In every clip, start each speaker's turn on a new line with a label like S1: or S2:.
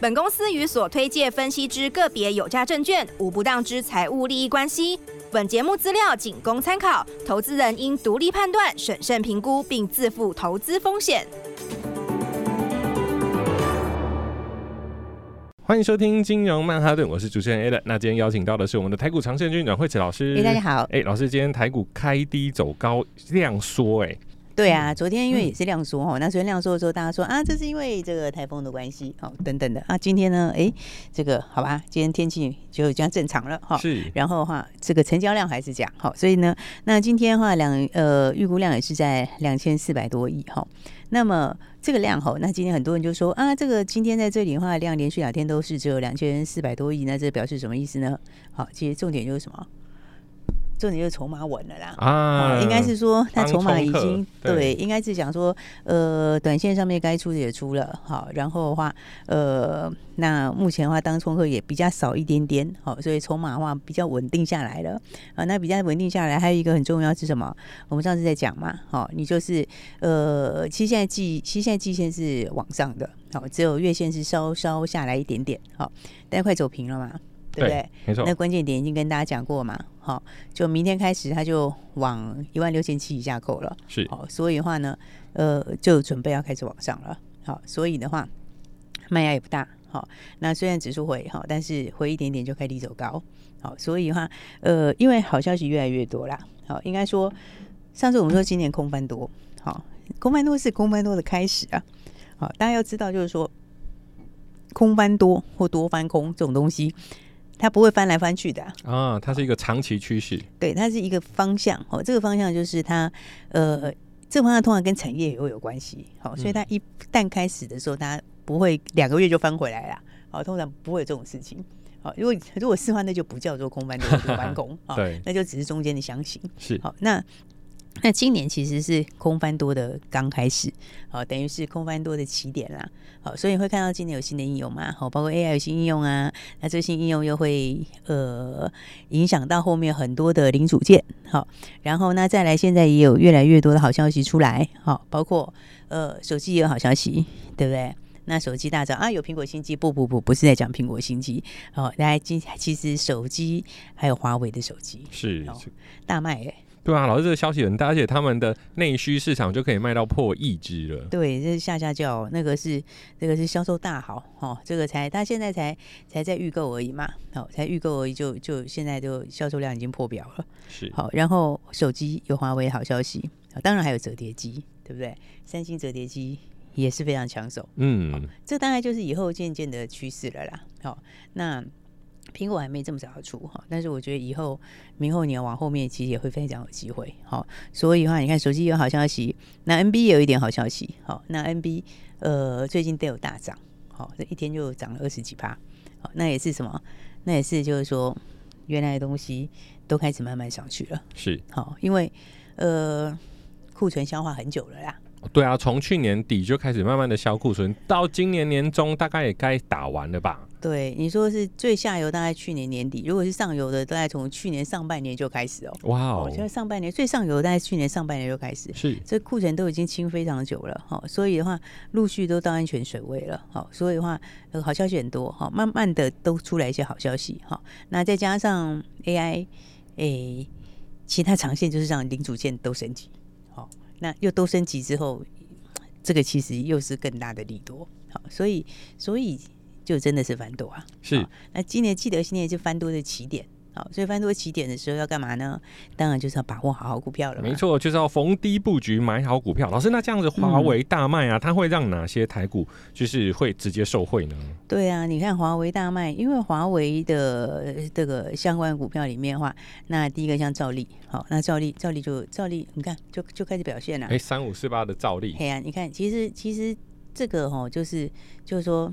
S1: 本公司与所推介分析之个别有价证券无不当之财务利益关系。本节目资料仅供参考，投资人应独立判断、审慎评估，并自负投资风险。
S2: 欢迎收听金融曼哈顿，我是主持人 Allen。那今天邀请到的是我们的台股长线军阮惠慈老师。
S3: 哎，大家好。
S2: 哎，老师，今天台股开低走高，量缩，哎。
S3: 对啊，昨天因为也是量缩哈，嗯、那昨天量缩的时候，大家说啊，这是因为这个台风的关系，好等等的啊。今天呢，哎，这个好吧，今天天气就这样正常了哈。是。然后的话，这个成交量还是这样好，所以呢，那今天的话两呃预估量也是在两千四百多亿哈。那么这个量哈，那今天很多人就说啊，这个今天在这里的话量连续两天都是只有两千四百多亿，那这表示什么意思呢？好，其实重点就是什么？重点就是筹码稳了啦，啊，应该是说它筹码已经对，对，应该是讲说，呃，短线上面该出的也出了，好，然后的话，呃，那目前的话，当冲客也比较少一点点，好，所以筹码的话比较稳定下来了，啊，那比较稳定下来，还有一个很重要是什么？我们上次在讲嘛，好，你就是，呃，其实现在季，其实现在季线是往上的，好，只有月线是稍稍下来一点点，好，但快走平了嘛。对不对？没错。那关键点已经跟大家讲过嘛，好，就明天开始它就往一万六千七以下扣了，是。好，所以的话呢，呃，就准备要开始往上了，好，所以的话，卖压也不大，好，那虽然指数回哈，但是回一点点就开低走高，好，所以的话，呃，因为好消息越来越多啦，好，应该说上次我们说今年空翻多，好，空翻多是空翻多的开始啊，好，大家要知道就是说空翻多或多翻空这种东西。它不会翻来翻去的啊，
S2: 啊，它是一个长期趋势。
S3: 对，它是一个方向哦。这个方向就是它，呃，这个方向通常跟产业也会有关系。好，所以它一旦开始的时候，它不会两个月就翻回来了。好，通常不会有这种事情。好，如果如果是话，那就不叫做空翻多或翻空。对，那就只是中间的箱型。是，好，那。那今年其实是空翻多的刚开始，好，等于是空翻多的起点啦，好，所以会看到今年有新的应用嘛，好，包括 AI 有新应用啊，那这些应用又会呃影响到后面很多的零组件，好，然后那再来现在也有越来越多的好消息出来，好，包括呃手机也有好消息，对不对？那手机大涨啊，有苹果新机，不不不，不是在讲苹果新机，哦，大家今其实手机还有华为的手机是大卖哎。
S2: 对啊，老师，这个消息很大，而且他们的内需市场就可以卖到破亿只了。
S3: 对，这是下下叫，那个是这个是销售大好哦，这个才他现在才才在预购而已嘛，好、哦，才预购而已就就现在就销售量已经破表了。是好，然后手机有华为好消息，当然还有折叠机，对不对？三星折叠机也是非常抢手。嗯，这大概就是以后渐渐的趋势了啦。好、哦，那。苹果还没这么早要出哈，但是我觉得以后明后年往后面其实也会非常有机会。好，所以的话，你看手机有好消息，那 NB 也有一点好消息。好，那 NB 呃最近都有大涨，好，这一天就涨了二十几趴。好，那也是什么？那也是就是说原来的东西都开始慢慢上去了。是，好，因为呃库存消化很久了啦。
S2: 对啊，从去年底就开始慢慢的消库存，到今年年中大概也该打完了吧？
S3: 对，你说是最下游大概去年年底，如果是上游的，大概从去年上半年就开始哦。哇哦！现在上半年最上游大概去年上半年就开始，是这库存都已经清非常久了哈，所以的话陆续都到安全水位了，好，所以的话呃好消息很多哈，慢慢的都出来一些好消息哈。那再加上 AI，诶，其他长线就是让零组件都升级，好，那又都升级之后，这个其实又是更大的利多，好，所以所以。就真的是翻多啊！是，那今年记得今年就翻多的起点，好，所以翻多起点的时候要干嘛呢？当然就是要把握好好股票了。没错，
S2: 就是要逢低布局买好股票。老师，那这样子华为大卖啊，嗯、它会让哪些台股就是会直接受惠呢？
S3: 对啊，你看华为大卖，因为华为的这个相关股票里面的话，那第一个像兆利，好，那兆利兆利就兆利，你看就就开始表现了。
S2: 哎，三五四八的兆利，
S3: 嘿啊，你看，其实其实这个哈，就是就是说。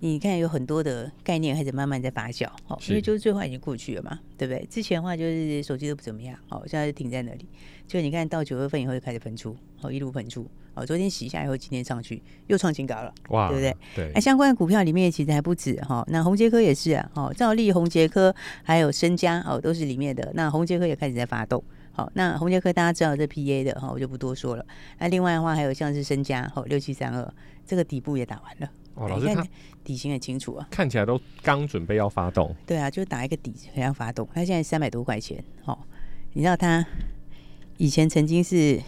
S3: 你看有很多的概念开始慢慢在发酵，哦，因为就是最坏已经过去了嘛，对不对？之前的话就是手机都不怎么样，哦，现在就停在那里。就你看到九月份以后就开始喷出，哦，一路喷出，哦，昨天洗一下以后，今天上去又创新高了，哇，对不对？
S2: 对。
S3: 那相关的股票里面其实还不止哈，那宏杰科也是啊，哦，兆利、宏杰科还有升佳哦，都是里面的。那宏杰科也开始在发动，好，那宏杰科大家知道这 PA 的哈，我就不多说了。那另外的话还有像是升佳，哦，
S2: 老师，看
S3: 底型很清楚啊，
S2: 看起来都刚准备要发动。
S3: 对啊，就打一个底，要发动。他现在三百多块钱，哦，你知道他以前曾经是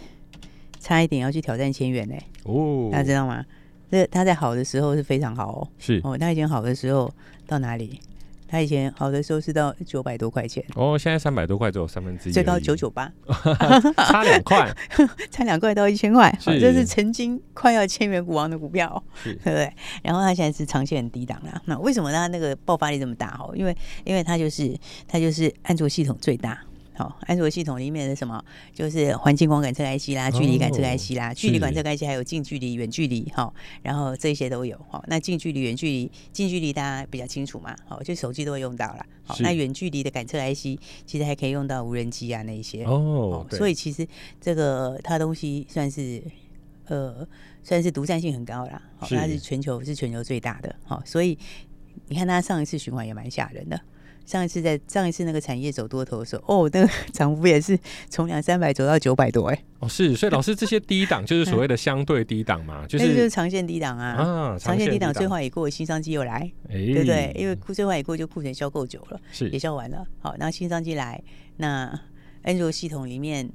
S3: 差一点要去挑战千元呢。哦，大家知道吗？这他在好的时候是非常好哦。
S2: 是
S3: 哦，他以前好的时候到哪里？他以前好的时候是到九百多块钱。
S2: 哦，现在三百多块只有三分之一，
S3: 最高九九八，
S2: 差两块，
S3: 差两块到一千块，这是曾经快要千元股王的股票，对不对？然后他现在是长线很低档啦，那为什么他那个爆发力这么大？哦，因为因为他就是他就是安卓系统最大。好，安卓系统里面的什么，就是环境光感测 IC 啦，距离感测 IC 啦，距离感测 IC 还有近距离、远距离，哈，然后这些都有，哈。那近距离、远距离，近距离大家比较清楚嘛，好，就手机都会用到了，好。那远距离的感测 IC 其实还可以用到无人机啊那一些，哦，所以其实这个它东西算是，呃，算是独占性很高啦，好，它是全球是全球最大的，好，所以你看它上一次循环也蛮吓人的。上一次在上一次那个产业走多头的时候，哦，那个 涨幅也是从两三百走到九百多，哎，
S2: 哦，是，所以 老师这些低档就是所谓的相对低档嘛，就是
S3: 就是长线低档啊，啊，长线低档最坏已过，新商机又来，哎，对不对？因为库最坏已过，就库存消够久了，是也消完了，好，那新商机来，那安卓系统里面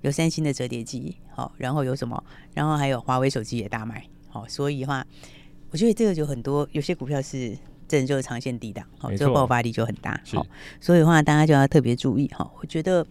S3: 有三星的折叠机，好，然后有什么？然后还有华为手机也大卖，好，所以的话，我觉得这个就很多，有些股票是。这就是长线低档，好，这个爆发力就很大，好，所以的话大家就要特别注意哈。我觉得，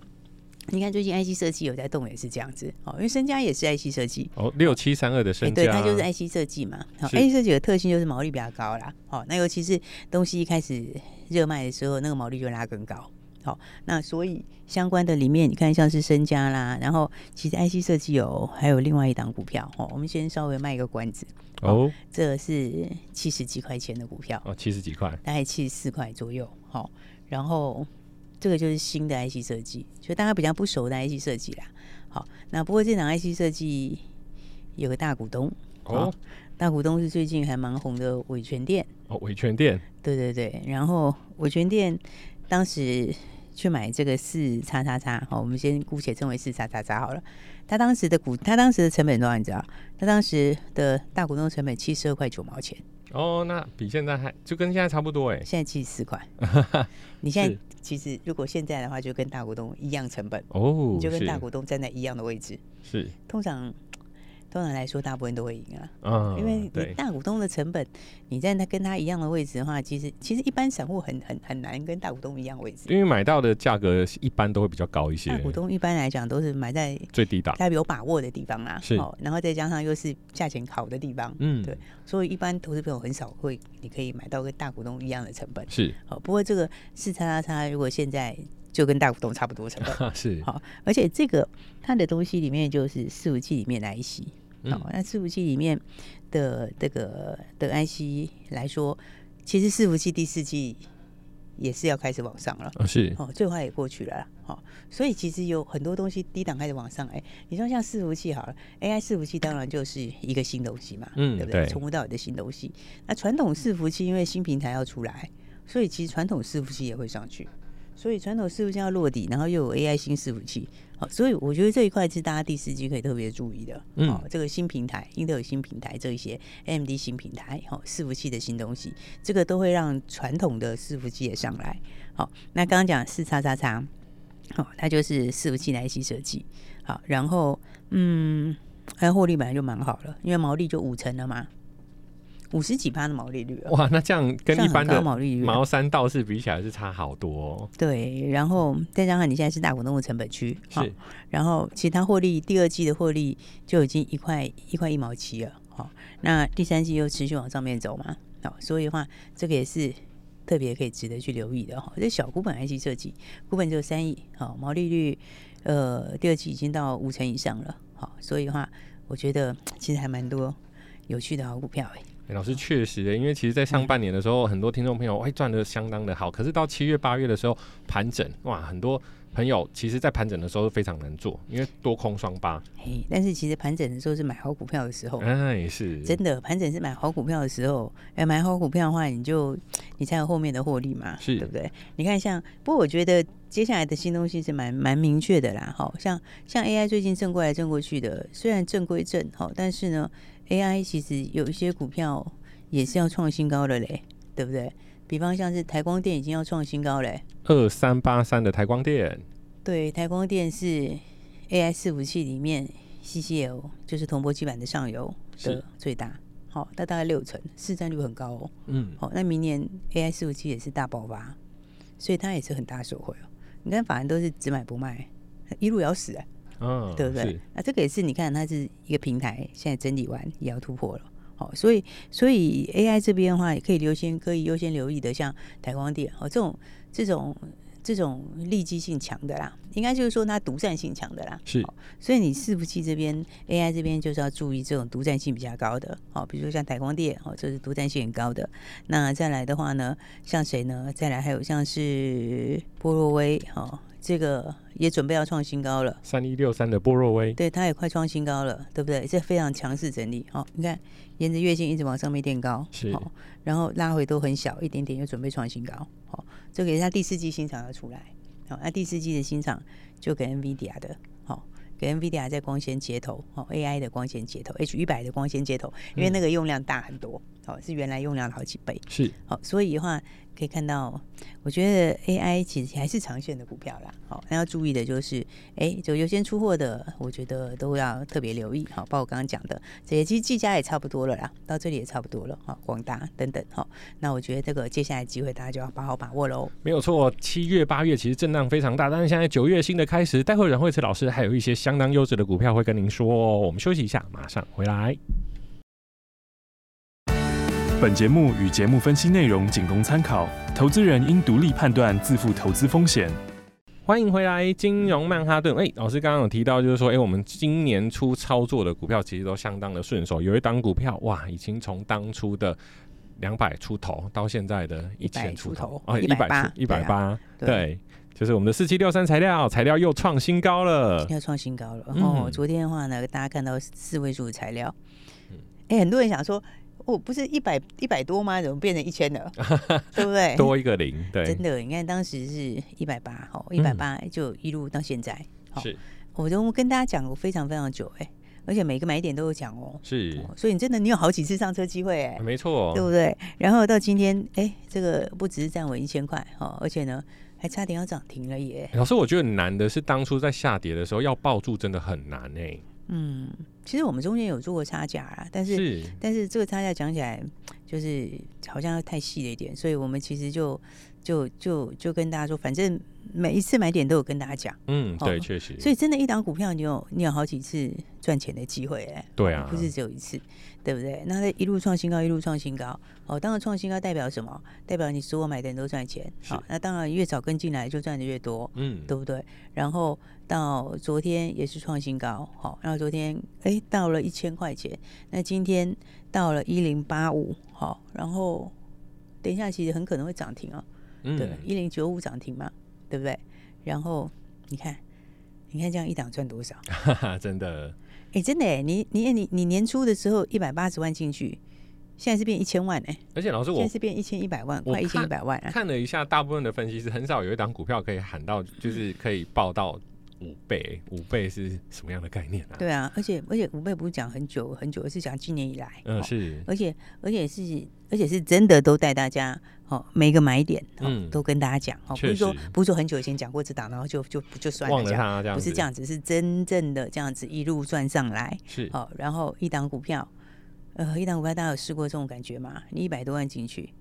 S3: 你看最近 IC 设计有在动，也是这样子，哦，因为身家也是 IC 设计，
S2: 哦，六七三二的升佳，
S3: 对，它就是 IC 设计嘛，好，IC 设计的特性就是毛利比较高啦，好，那尤其是东西一开始热卖的时候，那个毛利就拉更高，好，那所以相关的里面，你看像是升佳啦，然后其实 IC 设计有还有另外一档股票，哦，我们先稍微卖一个关子。哦，这个是七十几块钱的股票
S2: 哦，七十几块，
S3: 大概七十四块左右。好，然后这个就是新的 IC 设计，就大家比较不熟的 IC 设计啦。好，那不过这档 IC 设计有个大股东哦，大股东是最近还蛮红的伟诠电
S2: 哦，伟诠电，
S3: 对对对，然后伟诠电当时去买这个四叉叉叉，好，我们先姑且称为四叉叉叉好了。他当时的股，他当时的成本多少？你知道？他当时的大股东成本七十二块九毛钱。
S2: 哦，那比现在还就跟现在差不多哎。
S3: 现在七十四块。你现在其实如果现在的话，就跟大股东一样成本哦，你就跟大股东站在一样的位置。
S2: 是。
S3: 通常。通常来说，大部分都会赢啊，嗯，因为你大股东的成本，你在他跟他一样的位置的话，其实其实一般散户很很很难跟大股东一样位置，
S2: 因为买到的价格一般都会比较高一些。
S3: 大股东一般来讲都是买在
S2: 最低档，
S3: 他有把握的地方啦，是，然后再加上又是价钱好的地方，嗯，对，所以一般投资朋友很少会，你可以买到跟大股东一样的成本，
S2: 是，
S3: 好，不过这个四叉叉叉，如果现在就跟大股东差不多成本，
S2: 是，
S3: 好，而且这个它的东西里面就是四五 G 里面的 IC。好、哦，那伺服器里面的这个的 IC 来说，其实伺服器第四季也是要开始往上了。
S2: 哦，是
S3: 哦，最坏也过去了。好、哦，所以其实有很多东西低档开始往上。哎，你说像伺服器好了，AI 伺服器当然就是一个新东西嘛，嗯，对不对？从无到有的新东西。那传统伺服器因为新平台要出来，所以其实传统伺服器也会上去。所以传统伺服器要落底，然后又有 AI 新伺服器，好，所以我觉得这一块是大家第四季可以特别注意的。嗯，好，这个新平台，英特尔新平台，这一些 AMD 新平台，好，伺服器的新东西，这个都会让传统的伺服器也上来。好，那刚刚讲四叉叉叉，好，它就是伺服器来一起设计。好，然后嗯，它获利本来就蛮好了，因为毛利就五成了嘛。五十几趴的毛利率啊
S2: 哇，那这样跟一般的毛利率毛三道四比起来是差好多哦。
S3: 对，然后再加上你现在是大股东的成本区，是，然后其他获利第二季的获利就已经一块一块一毛七了，好，那第三季又持续往上面走嘛，好，所以的话这个也是特别可以值得去留意的哈。这小股本 IC 设计，股本只有三亿，好，毛利率呃第二季已经到五成以上了，好，所以的话我觉得其实还蛮多有趣的好股票哎。
S2: 欸、老师确实，因为其实，在上半年的时候，嗯、很多听众朋友会赚的相当的好，可是到七月八月的时候盘整，哇，很多朋友其实，在盘整的时候非常难做，因为多空双八。
S3: 嘿，但是其实盘整的时候是买好股票的时候，
S2: 哎，是
S3: 真的，盘整是买好股票的时候，哎，买好股票的话，你就你才有后面的获利嘛，是对不对？你看像，不过我觉得接下来的新东西是蛮蛮明确的啦，好像像 AI 最近正过来正过去的，虽然正归正，好，但是呢。AI 其实有一些股票也是要创新高的嘞，对不对？比方像是台光电已经要创新高嘞，
S2: 二三八三的台光电，
S3: 对，台光电是 AI 伺服器里面 CCL 就是铜箔基板的上游的最大，好，它大概六成，市占率很高哦。嗯，好，那明年 AI 伺服器也是大爆发，所以它也是很大受惠哦。你看，法人都是只买不卖，一路咬死啊。嗯，对不对？那这个也是，你看它是一个平台，现在整理完也要突破了，好，所以所以 AI 这边的话，也可以优先可以优先留意的，像台光电哦，这种这种这种利基性强的啦，应该就是说它独占性强的啦，
S2: 是，
S3: 所以你伺服器这边 AI 这边就是要注意这种独占性比较高的，哦，比如说像台光电哦，这是独占性很高的。那再来的话呢，像谁呢？再来还有像是波若威哦。这个也准备要创新高了，
S2: 三一六三的波若威，
S3: 对，它也快创新高了，对不对？这非常强势整理，好、哦，你看沿着月线一直往上面垫高，
S2: 是、哦，
S3: 然后拉回都很小，一点点又准备创新高，好、哦，这个也是它第四季新厂要出来，好、哦，那第四季的新厂就给 NVIDIA 的，好、哦，给 NVIDIA 在光纤接头，哦，AI 的光纤接头，H 一百的光纤接头，因为那个用量大很多，好、是原来用量的好几倍，
S2: 是，
S3: 好、哦，所以的话。可以看到，我觉得 AI 其实还是长线的股票啦。好，那要注意的就是，哎，就优先出货的，我觉得都要特别留意。好，包括我刚刚讲的这些，其实技嘉也差不多了啦，到这里也差不多了。好，广达等等。好，那我觉得这个接下来机会大家就要把好把握喽。
S2: 没有错，七月八月其实震荡非常大，但是现在九月新的开始，待会阮慧慈老师还有一些相当优质的股票会跟您说哦。我们休息一下，马上回来。
S4: 本节目与节目分析内容仅供参考，投资人应独立判断，自负投资风险。
S2: 欢迎回来，金融曼哈顿。哎，老师刚刚有提到，就是说，哎，我们今年初操作的股票其实都相当的顺手。有一档股票，哇，已经从当初的两百出头到现在的一千出头，哦，一百八一百八，对，就是我们的四七六三材料，材料又创新高了，
S3: 又创新高了。哦，昨天的话呢，大家看到四位数的材料，哎，很多人想说。哦，不是一百一百多吗？怎么变成一千了？对不对？
S2: 多一个零，对，
S3: 真的。你看当时是一百八，哦，一百八就一路到现在。是，我都跟大家讲过非常非常久，哎，而且每个买点都有讲哦。
S2: 是、
S3: 哦，所以你真的你有好几次上车机会，哎，
S2: 没错，
S3: 对不对？然后到今天，哎，这个不只是站稳一千块，哦，而且呢还差点要涨停了耶。
S2: 老师，我觉得难的是当初在下跌的时候要抱住，真的很难哎。
S3: 嗯，其实我们中间有做过差价啊，但是，是。但是这个差价讲起来就是好像太细了一点，所以我们其实就就就就跟大家说，反正每一次买点都有跟大家讲。
S2: 嗯，对，确实。
S3: 所以真的，一档股票你有你有好几次赚钱的机会哎。
S2: 对啊，
S3: 不是只有一次，对不对？那它一路创新高，一路创新高。哦，当然创新高代表什么？代表你所有买的人都赚钱。好，那当然越早跟进来就赚的越多。嗯，对不对？然后。到昨天也是创新高，好，然后昨天哎到了一千块钱，那今天到了一零八五，好，然后等一下其实很可能会涨停哦，嗯、对，一零九五涨停嘛，对不对？然后你看，你看这样一档赚多少？
S2: 哈哈，真的，
S3: 哎，真的哎，你你你你年初的时候一百八十万进去，现在是变一千万哎，
S2: 而且老师我
S3: 现在是变一千一百万，快一千一百万啊！
S2: 看了一下，大部分的分析师很少有一档股票可以喊到，就是可以报到。五倍，五倍是什么样的概念啊？
S3: 对啊，而且而且五倍不是讲很久很久，而是讲今年以来。
S2: 嗯，是。
S3: 而且而且是而且是真的都带大家哦，每个买点嗯都跟大家讲哦，不是说不是说很久以前讲过这档，然后就就就算了，
S2: 忘了它这样，
S3: 不是这样子，是真正的这样子一路赚上来
S2: 是
S3: 哦。然后一档股票，呃，一档股票大家有试过这种感觉吗？你一百多万进去，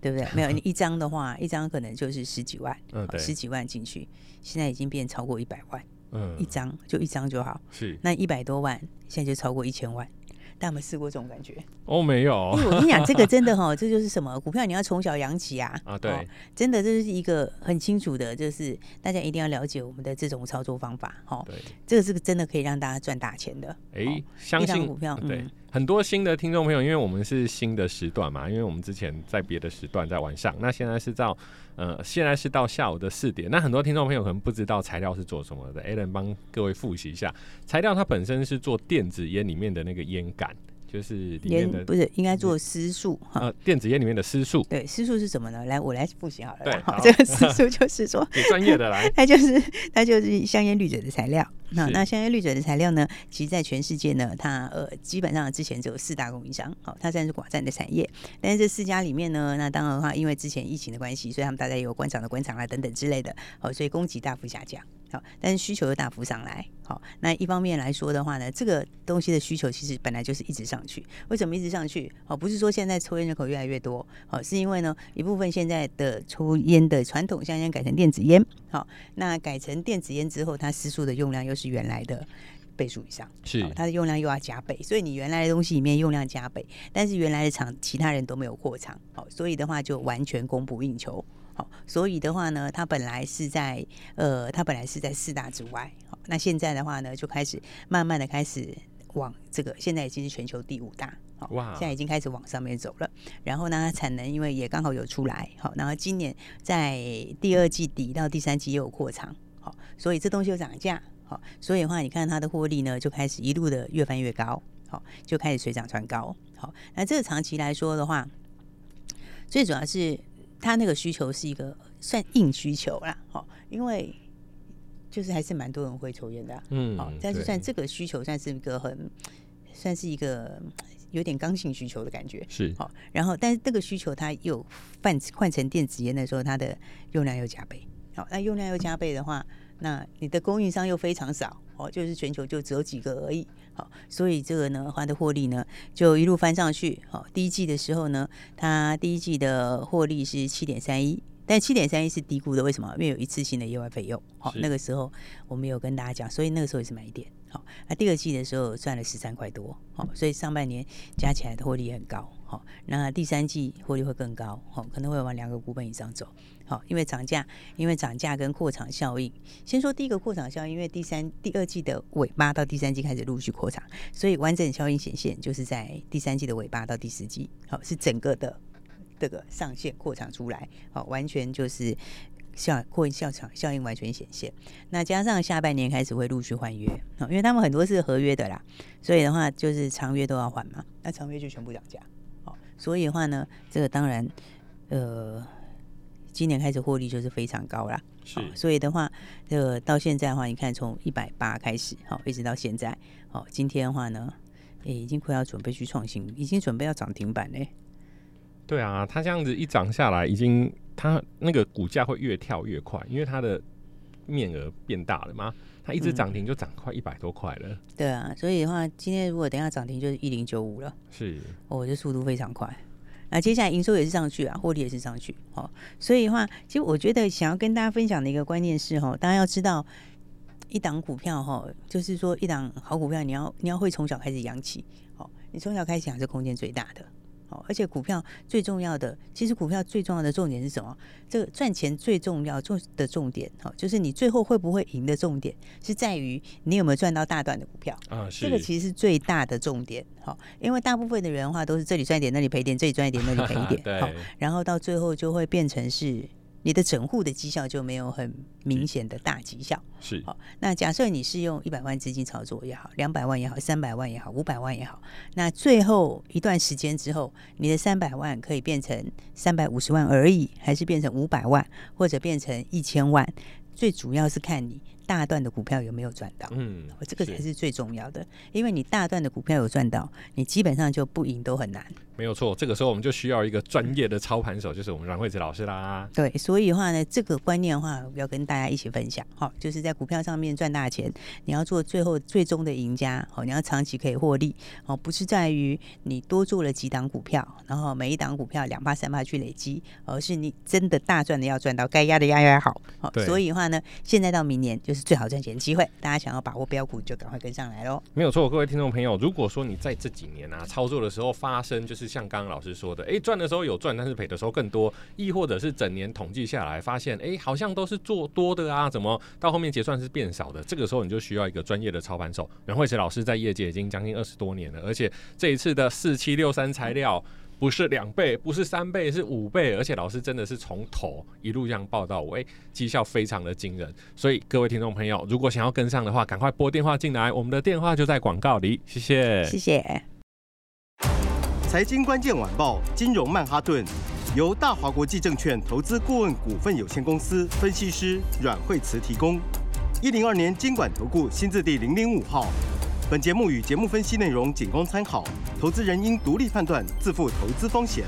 S3: 对不对？没有，你一张的话，一张可能就是十几万，嗯，十几万进去。现在已经变超过一百万，嗯，一张就一张就好，
S2: 是
S3: 那一百多万，现在就超过一千万。大家有没有试过这种感觉？
S2: 哦，没有。
S3: 因为我跟你讲，这个真的哈，这就是什么股票，你要从小养起啊。
S2: 啊，对，
S3: 真的这是一个很清楚的，就是大家一定要了解我们的这种操作方法。哈，对，这个是真的可以让大家赚大钱的。
S2: 哎，相信股票，对。很多新的听众朋友，因为我们是新的时段嘛，因为我们之前在别的时段在晚上，那现在是到呃，现在是到下午的四点。那很多听众朋友可能不知道材料是做什么的，Alan 帮各位复习一下，材料它本身是做电子烟里面的那个烟杆。就是里面的
S3: 不是应该做丝素哈？
S2: 呃，电子烟里面的丝素。
S3: 对，丝素是什么呢？来，我来复习好了。
S2: 对，
S3: 好，这个丝素就是说，
S2: 专业的来，
S3: 它就是它就是香烟滤嘴的材料。那那香烟滤嘴的材料呢，其实在全世界呢，它呃基本上之前只有四大供应商，好，它算是寡占的产业。但是这四家里面呢，那当然的话，因为之前疫情的关系，所以他们大家有关厂的关厂啊等等之类的，好，所以供给大幅下降。好，但是需求又大幅上来。好，那一方面来说的话呢，这个东西的需求其实本来就是一直上去。为什么一直上去？哦，不是说现在抽烟人口越来越多，哦，是因为呢一部分现在的抽烟的传统香烟改成电子烟。好，那改成电子烟之后，它丝素的用量又是原来的倍数以上，
S2: 是
S3: 它的用量又要加倍。所以你原来的东西里面用量加倍，但是原来的厂其他人都没有扩厂，好，所以的话就完全供不应求。好，所以的话呢，它本来是在呃，它本来是在四大之外。好，那现在的话呢，就开始慢慢的开始往这个，现在已经是全球第五大。好，哇，现在已经开始往上面走了。然后呢，它产能因为也刚好有出来。好，然后今年在第二季底到第三季又有扩厂。好，所以这东西又涨价。好，所以的话，你看它的获利呢，就开始一路的越翻越高。好，就开始水涨船高。好，那这个长期来说的话，最主要是。他那个需求是一个算硬需求啦，哦，因为就是还是蛮多人会抽烟的，啊，嗯，好，但是算这个需求算是一个很，算是一个有点刚性需求的感觉，
S2: 是，
S3: 好，然后但是这个需求它又换换成电子烟的时候，它的用量又加倍，好，那用量又加倍的话，那你的供应商又非常少，哦，就是全球就只有几个而已。好，所以这个呢，它的获利呢就一路翻上去。好，第一季的时候呢，它第一季的获利是七点三一，但七点三一是低估的，为什么？因为有一次性的意外费用。好，那个时候我们有跟大家讲，所以那个时候也是买点。好，那第二季的时候赚了十三块多。好，所以上半年加起来的获利很高。好，那第三季获利会更高。好，可能会往两个股本以上走。好，因为涨价，因为涨价跟扩厂效应。先说第一个扩厂效应，因为第三、第二季的尾巴到第三季开始陆续扩厂，所以完整效应显现就是在第三季的尾巴到第四季。好，是整个的这个上线扩厂出来，好，完全就是效扩效厂效应完全显现。那加上下半年开始会陆续换约，因为他们很多是合约的啦，所以的话就是长约都要换嘛，那长约就全部涨价。好，所以的话呢，这个当然，呃。今年开始获利就是非常高啦，是，所以的话，这个到现在的话，你看从一百八开始，好，一直到现在，好，今天的话呢，也，已经快要准备去创新，已经准备要涨停板嘞。
S2: 对啊，它这样子一涨下来，已经它那个股价会越跳越快，因为它的面额变大了嘛，它一直涨停就涨快一百多块了，嗯。对啊，所以的话，今天如果等下涨停就是一零九五了，是，哦，这速度非常快。那接下来营收也是上去啊，获利也是上去，好，所以的话，其实我觉得想要跟大家分享的一个观念是，哈，大家要知道，一档股票，哈，就是说一档好股票，你要你要会从小开始养起，好，你从小开始养是空间最大的。哦，而且股票最重要的，其实股票最重要的重点是什么？这个赚钱最重要重的重点，好，就是你最后会不会赢的重点，是在于你有没有赚到大段的股票啊？是这个其实是最大的重点，好，因为大部分的人的话都是这里赚一点，那里赔一点，这里赚一点，那里赔一点，好，然后到最后就会变成是。你的整户的绩效就没有很明显的大绩效，是好。那假设你是用一百万资金操作也好，两百万也好，三百万也好，五百万也好，那最后一段时间之后，你的三百万可以变成三百五十万而已，还是变成五百万，或者变成一千万？最主要是看你。大段的股票有没有赚到？嗯，这个才是最重要的，因为你大段的股票有赚到，你基本上就不赢都很难。没有错，这个时候我们就需要一个专业的操盘手，就是我们阮惠子老师啦。
S3: 对，所以的话呢，这个观念的话，要跟大家一起分享。好，就是在股票上面赚大钱，你要做最后最终的赢家。好，你要长期可以获利。哦，不是在于你多做了几档股票，然后每一档股票两趴三趴去累积，而是你真的大赚的要赚到，该压的压压好。好，所以的话呢，现在到明年就是。最好赚钱机会，大家想要把握标股，就赶快跟上来喽。
S2: 没有错，各位听众朋友，如果说你在这几年啊操作的时候发生就是像刚刚老师说的，哎，赚的时候有赚，但是赔的时候更多，亦或者是整年统计下来发现，哎，好像都是做多的啊，怎么到后面结算是变少的？这个时候你就需要一个专业的操盘手。袁慧慈老师在业界已经将近二十多年了，而且这一次的四七六三材料。不是两倍，不是三倍，是五倍，而且老师真的是从头一路这样报到尾，绩效非常的惊人。所以各位听众朋友，如果想要跟上的话，赶快拨电话进来，我们的电话就在广告里。谢谢，
S3: 谢谢。
S5: 财经关键晚报，金融曼哈顿，由大华国际证券投资顾问股份有限公司分析师阮惠慈提供。一零二年监管投顾新字第零零五号。本节目与节目分析内容仅供参考，投资人应独立判断，自负投资风险。